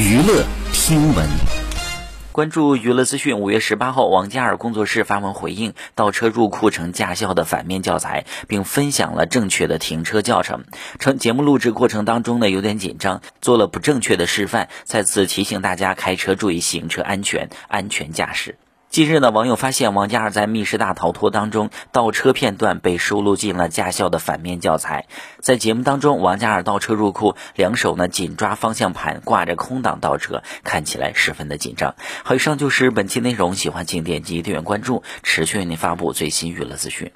娱乐听闻，关注娱乐资讯。五月十八号，王嘉尔工作室发文回应倒车入库成驾校的反面教材，并分享了正确的停车教程。称节目录制过程当中呢有点紧张，做了不正确的示范，再次提醒大家开车注意行车安全，安全驾驶。近日呢，网友发现王嘉尔在密室大逃脱当中倒车片段被收录进了驾校的反面教材。在节目当中，王嘉尔倒车入库，两手呢紧抓方向盘，挂着空挡倒车，看起来十分的紧张。好，以上就是本期内容，喜欢请点击订阅关注，持续为您发布最新娱乐资讯。